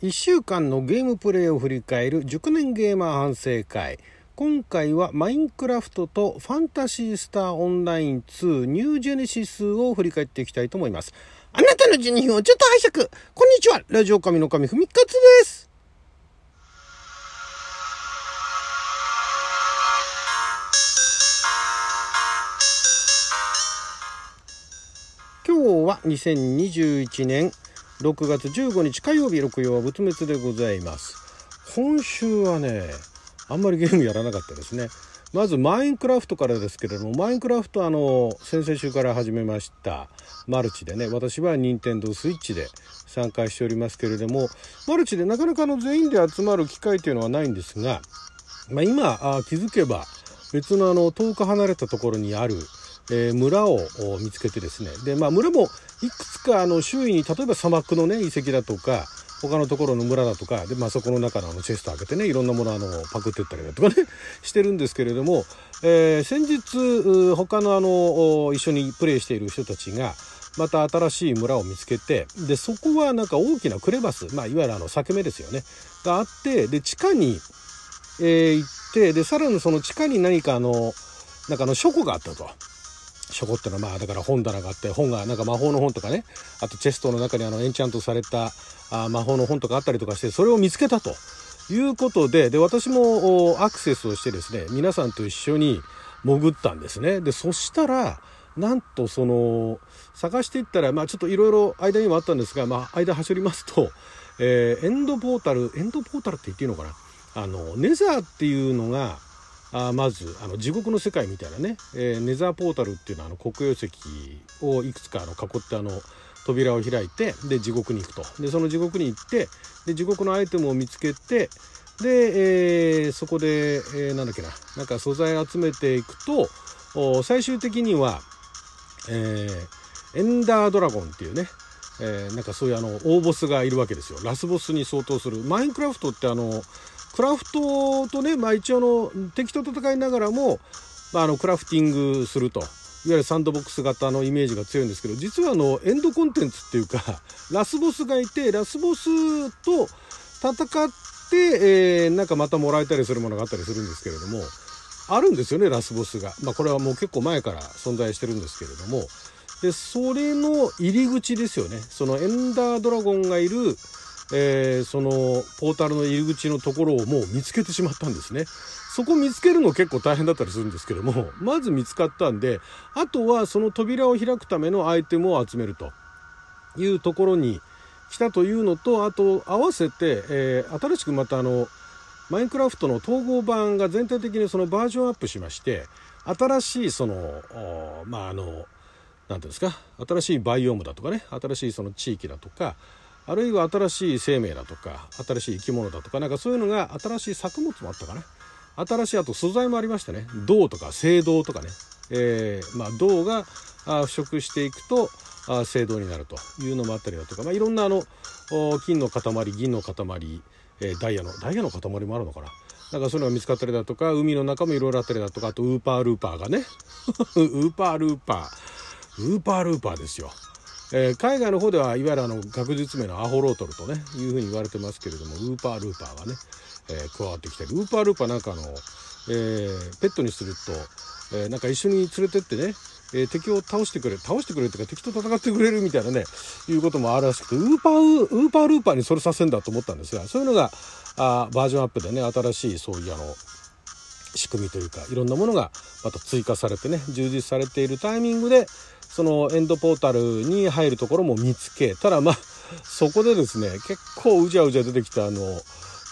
1週間のゲームプレイを振り返る熟年ゲーマー反省会。今回はマインクラフトとファンタシースターオンライン2ニュージェネシスを振り返っていきたいと思います。あなたの12分をちょっと拝借。こんにちは。ラジオ神の神ふみかつです。今日は2021年6月15日火曜日六曜は仏滅でございます。今週はねあんまりゲームやらなかったですね。まずマインクラフトからですけれどもマインクラフトあの先々週から始めましたマルチでね私は任天堂スイッチで参加しておりますけれどもマルチでなかなかの全員で集まる機会というのはないんですが、まあ、今あ気づけば別のあの遠く離れたところにあるえー、村を見つけてですねで、まあ、村もいくつかあの周囲に例えば砂漠のね遺跡だとか他のところの村だとかで、まあ、そこの中のあのチェスト開けてねいろんなものあのパクってったりだとかね してるんですけれども、えー、先日他のあの一緒にプレイしている人たちがまた新しい村を見つけてでそこはなんか大きなクレバス、まあ、いわゆるあの裂け目ですよねがあってで地下に、えー、行ってでさらにその地下に何かあのなんかあの書庫があったと。書庫ってのはまあだから本棚があって本がなんか魔法の本とかねあとチェストの中にあのエンチャントされたあ魔法の本とかあったりとかしてそれを見つけたと。いうことでで私もアクセスをしてですね皆さんと一緒に潜ったんですね。でそしたらなんとその探していったらまあちょっといろいろ間にもあったんですが、まあ、間走りますと、え、エンドポータルエンドポータルって言っていいのかな？あのネザーっていうのがあまずあの地獄の世界みたいなね、えー、ネザーポータルっていうのはあの黒曜石をいくつかあの囲ってあの扉を開いてで地獄に行くと。でその地獄に行ってで地獄のアイテムを見つけてで、えー、そこで、えー、なんだっけななんか素材集めていくと最終的には、え、エンダードラゴンっていうねえ、なんかそういうあの大ボスがいるわけですよ。ラスボスに相当する。マインクラフトってあのクラフトとね、まあ、一応の敵と戦いながらも、まあ、あのクラフティングすると。いわゆるサンドボックス型のイメージが強いんですけど実はあのエンドコンテンツっていうか ラスボスがいてラスボスと戦って、えー、なんかまたもらえたりするものがあったりするんですけれどもあるんですよねラスボスが、まあ、これはもう結構前から存在してるんですけれども。でそれの入り口ですよね。そのエンダードラゴンがいるえー、そのポータルの入り口のところをもう見つけてしまったんですね。そこ見つけるの結構大変だったりするんですけども、まず見つかったんで、あとはその扉を開くためのアイテムを集めると。いうところに来たというのと、あと合わせて、えー、新しくまたあの、マインクラフトの統合版が全体的にそのバージョンアップしまして、新しいその、まああの、何て言うんですか、新しいバイオームだとかね、新しいその地域だとか、あるいは新しい生命だとか新しい生き物だとかなんかそういうのが新しい作物もあったかな。新しいあと素材もありましたね。銅とか青銅とかね、えー、まあ、銅が腐食していくと青銅になると。いうのもあったりだとか、まあ、いろんなあの金の塊銀の塊、えー、ダイヤのダイヤの塊もあるのかな。なんかそういうのが見つかったりだとか海の中もいろいろあったりだとか。あとウーパールーパーがね。ウーパールーパー。ウーパールーパーですよ。えー、海外の方ではいわゆるあの学術名のアホロートルとねいうふうに言われてますけれどもウーパールーパーがね、えー、加わってきてウーパールーパーなんかあの、えー、ペットにすると、えなんか一緒に連れてってねえー、敵を倒してくれ倒してくれっていうか敵と戦ってくれるみたいなねいうこともあるらしくてウーパーウーパールーパーにそれさせんだと思ったんですがそういうのがあバージョンアップでね新しいそういうあの仕組みというかいろんなものがまた追加されてね充実されているタイミングでそのエンドポータルに入るところも見つけたらまあ そこでですね結構うじゃうじゃ出てきたあの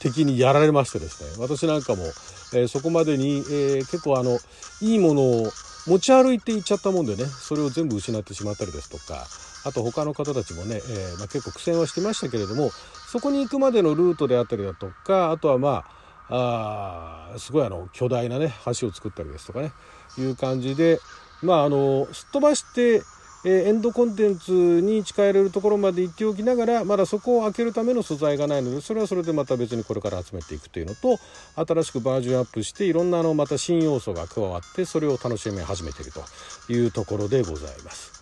敵にやられましてですね。私なんかも、えー、そこまでに、えー、結構あのいいものを持ち歩いていっちゃったもんでねそれを全部失ってしまったりですとかあと他の方たちもね、えー、まあ、結構苦戦はしてましたけれどもそこに行くまでのルートであったりだとかあとはまああすごいあの巨大なね橋を作ったりですとかねいう感じでまああのすっ飛ばしてえエンドコンテンツに近寄れるところまで行っておきながらまだそこを開けるための素材がないのでそれはそれでまた別にこれから集めていくというのと新しくバージョンアップしていろんなあのまた新要素が加わってそれを楽しみ始めているというところでございます。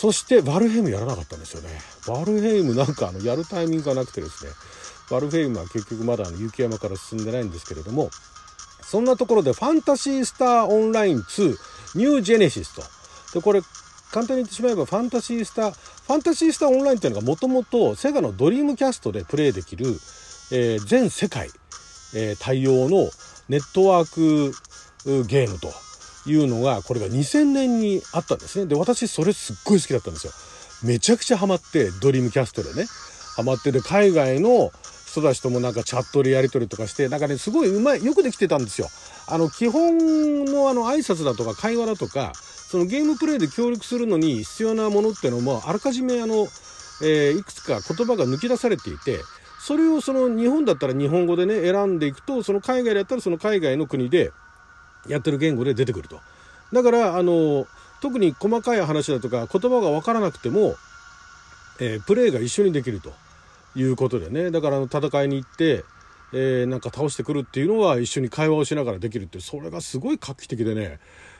そしてバルヘイムやらなかったんですよねバルヘイムなんかあのやるタイミングがなくてですねバルヘイムは結局まだ雪山から進んでないんですけれどもそんなところでファンタシースターオンライン2ニュージェネシスと。でこれ簡単に言ってしまえばファンタシースターファンタシースターオンラインっていうのがもともとセガのドリームキャストでプレイできる、えー、全世界、えー、対応のネットワークゲームと。いうのがこれが2000年にあったんですね。で私それすっごい好きだったんですよ。めちゃくちゃハマってドリームキャストでね。ハマってで海外の人たちともなんかチャットでやり取りとかしてなんかねすごいうまいよくできてたんですよ。あの基本のあの挨拶だとか会話だとかそのゲームプレイで協力するのに必要なものっていうのもあらかじめあの、えー、いくつか言葉が抜き出されていてそれをその日本だったら日本語でね選んでいくとその海外でやったらその海外の国でやってる言語で出てくると。だからあの特に細かい話だとか言葉が分からなくても、えー、プレイが一緒にできると。いうことでねだからの戦いに行って、えー、なんか倒してくるっていうのは一緒に会話をしながらできるってそれがすごい画期的でね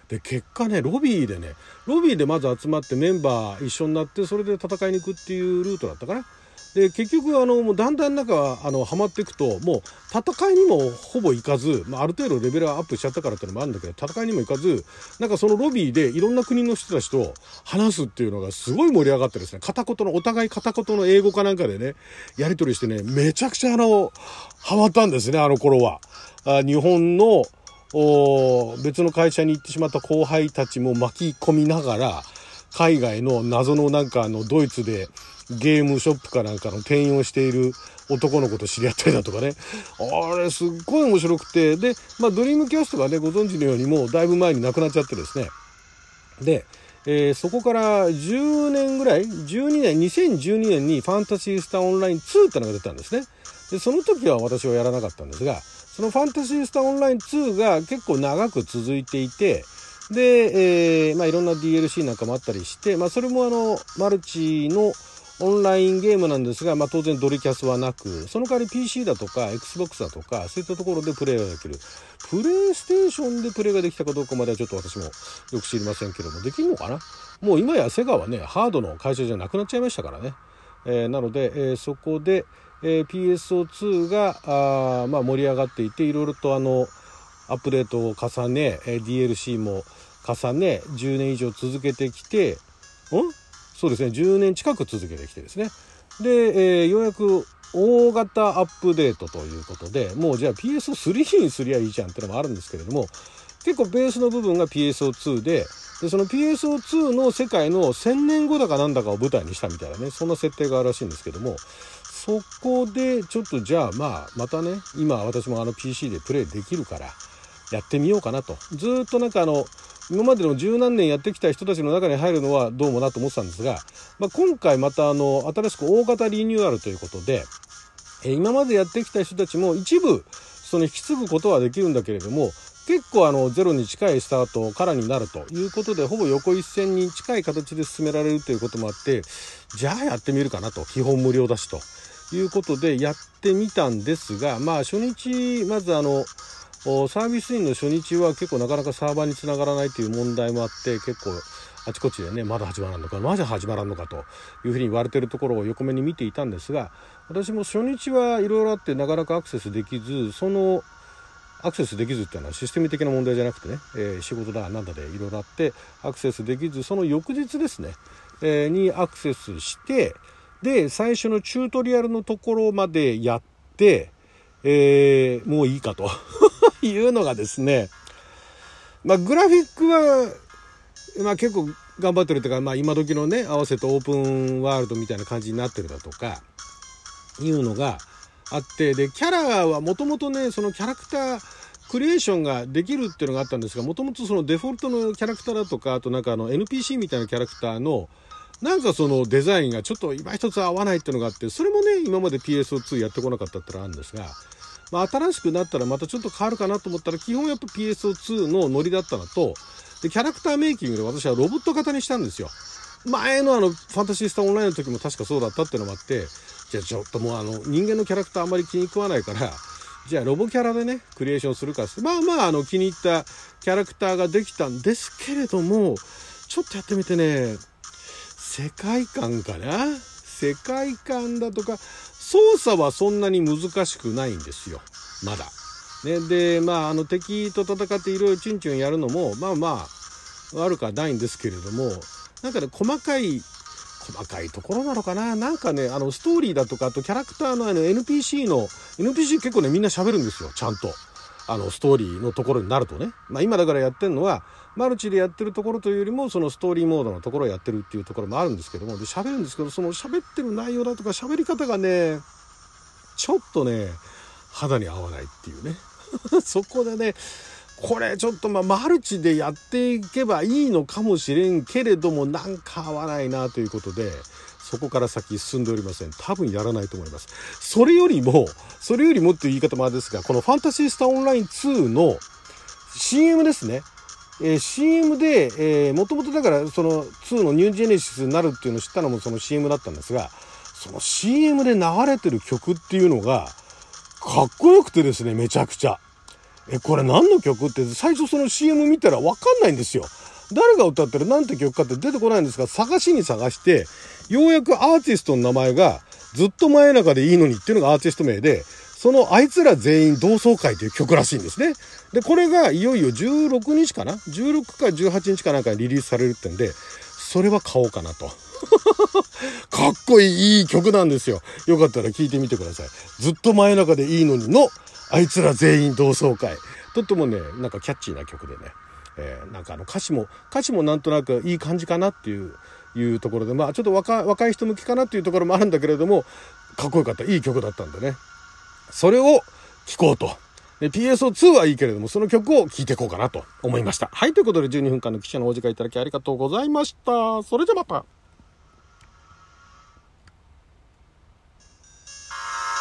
で結果ねロビーでねロビーでまず集まってメンバー一緒になってそれで戦いに行くっていうルートだったかな。で結局あのもうだんだんなんかあのハマっていくともう戦いにもほぼ行かず、まあ、ある程度レベルアップしちゃったからっていうのもあるんだけど戦いにも行かずなんかそのロビーでいろんな国の人たちと話すっていうのがすごい盛り上がってですね片言のお互い片言の英語かなんかでねやり取りしてねめちゃくちゃあのハマったんですねあの頃は。あ日本のお別の会社に行ってしまった後輩たちも巻き込みながら海外の謎のなんかあのドイツでゲームショップかなんかの店員をしている男の子と知り合ったりだとかね。あれすっごい面白くて。で、まあ、ドリームキャストがねご存知のようにもうだいぶ前に亡くなっちゃってですね。で、えー、そこから10年ぐらい12年2012年に「ファンタジースターオンライン2」ってのが出たんですね。でその時は私はやらなかったんですがそのファンタジースターオンライン2が結構長く続いていて、で、えー、まあ、いろんな DLC なんかもあったりして、まあ、それもあの、マルチのオンラインゲームなんですが、まあ、当然ドリキャスはなく、その代わり PC だとか Xbox だとか、そういったところでプレイができる。プレイステーションでプレイができたかどうかまではちょっと私もよく知りませんけども、できるのかな？もう今やセガはね、ハードの会社じゃなくなっちゃいましたからね。えー、なので、えー、そこで、えー、PSO2 があ、まあ、盛り上がっていていろいろとあのアップデートを重ね、えー、DLC も重ね10年以上続けてきてん？そうですね。10年近く続けてきてですね。で、えー、ようやく大型アップデートということでもうじゃあ PS3 にすりゃいいじゃんってのもあるんですけれども結構ベースの部分が PSO2 ででその PSO2 の世界の1000年後だかなんだかを舞台にしたみたいなねそんな設定があるらしいんですけどもそこでちょっとじゃあまあまたね今私もあの PC でプレイできるからやってみようかなと。ずっとなんかあの今までの十何年やってきた人たちの中に入るのはどうもなと思ってたんですが、まあ、今回またあの新しく大型リニューアルということで、え今までやってきた人たちも一部その引き継ぐことはできるんだけれども結構あのゼロに近いスタートからになるということでほぼ横一線に近い形で進められるということもあってじゃあやってみるかなと基本無料だしということでやってみたんですが、まあ初日、まずあの、サービスインの初日は結構なかなかサーバーにつながらないという問題もあって結構あちこちでねまだ始まらんのかまだ始まらんのかというふうに言われてるところを横目に見ていたんですが私も初日はいろいろあってなかなかアクセスできずそのアクセスできずっていうのはシステム的な問題じゃなくてね、えー、仕事だなんだでいろいろあってアクセスできずその翌日ですね、えー、にアクセスしてで、最初のチュートリアルのところまでやって、えー、もういいかと。いうのがですね、まあ、グラフィックは、まあ、結構頑張ってるというか、まあ、今時のね、合わせてオープンワールドみたいな感じになってるだとか、いうのがあって、で、キャラはもともとね、そのキャラクター、クリエーションができるっていうのがあったんですが、もともとそのデフォルトのキャラクターだとか、あとなんかあの NPC みたいなキャラクターの、なんかそのデザインがちょっと今一つ合わないっていうのがあって、それもね、今まで PSO2 やってこなかったってのはあるんですが、まあ、新しくなったらまたちょっと変わるかなと思ったら、基本やっぱ PSO2 のノリだったのと、で、キャラクターメイキングで私はロボット型にしたんですよ。前のあの、ファンタシースターオンラインの時も確かそうだったっていうのもあって、じゃあちょっともうあの、人間のキャラクターあんまり気に食わないから、じゃあロボキャラでね、クリエーションするかって、まあまああの、気に入ったキャラクターができたんですけれども、ちょっとやってみてね、世界観かな？世界観だとか操作はそんなに難しくないんですよ。まだ。ね、でまああの敵と戦っていろいろチュンチュンやるのもまあまあ悪くはないんですけれどもなんかね細かい細かいところなのかな？なんかねあのストーリーだとかあとキャラクターのあの NPC の NPC 結構ねみんな喋るんですよちゃんと。あのストーリーのところになるとね、まあ、今だからやってるのはマルチでやってるところというよりもそのストーリーモードのところをやってるっていうところもあるんですけどもで喋るんですけどその喋ってる内容だとか喋り方がねちょっとね肌に合わないっていうね。そこでねこれちょっとまあマルチでやっていけばいいのかもしれんけれどもなんか合わないなということでそこから先進んでおりません。多分やらないと思います。それよりもそれよりもっていう言い方もあれですがこのファンタシースターオンライン2の CM ですね。えー、CM で、えー、もともとだからその2のニュージェネシスになるっていうのを知ったのもその CM だったんですがその CM で流れてる曲っていうのがかっこよくてですねめちゃくちゃ。えこれ何の曲って最初その CM 見たら分かんないんですよ。誰が歌ってる何て曲かって出てこないんですが探しに探してようやくアーティストの名前がずっと真夜中でいいのにっていうのがアーティスト名でそのあいつら全員同窓会という曲らしいんですね。で、これがいよいよ16日かな ?16 か18日かなんかにリリースされるってんで、それは買おうかなと。かっこいい、いい曲なんですよ。よかったら聴いてみてください。ずっと真夜中でいいのにの、あいつら全員同窓会。とってもね、なんかキャッチーな曲でね。えー、なんかあの歌詞も、歌詞もなんとなくいい感じかなっていういうところで、まあちょっと若い人向きかなというところもあるんだけれども、かっこよかった。いい曲だったんでね。それを聴こうと。PSO2 はいいけれども、その曲を聴いていこうかなと思いました。はい、ということで12分間の記者のお時間いただきありがとうございました。それじゃまた。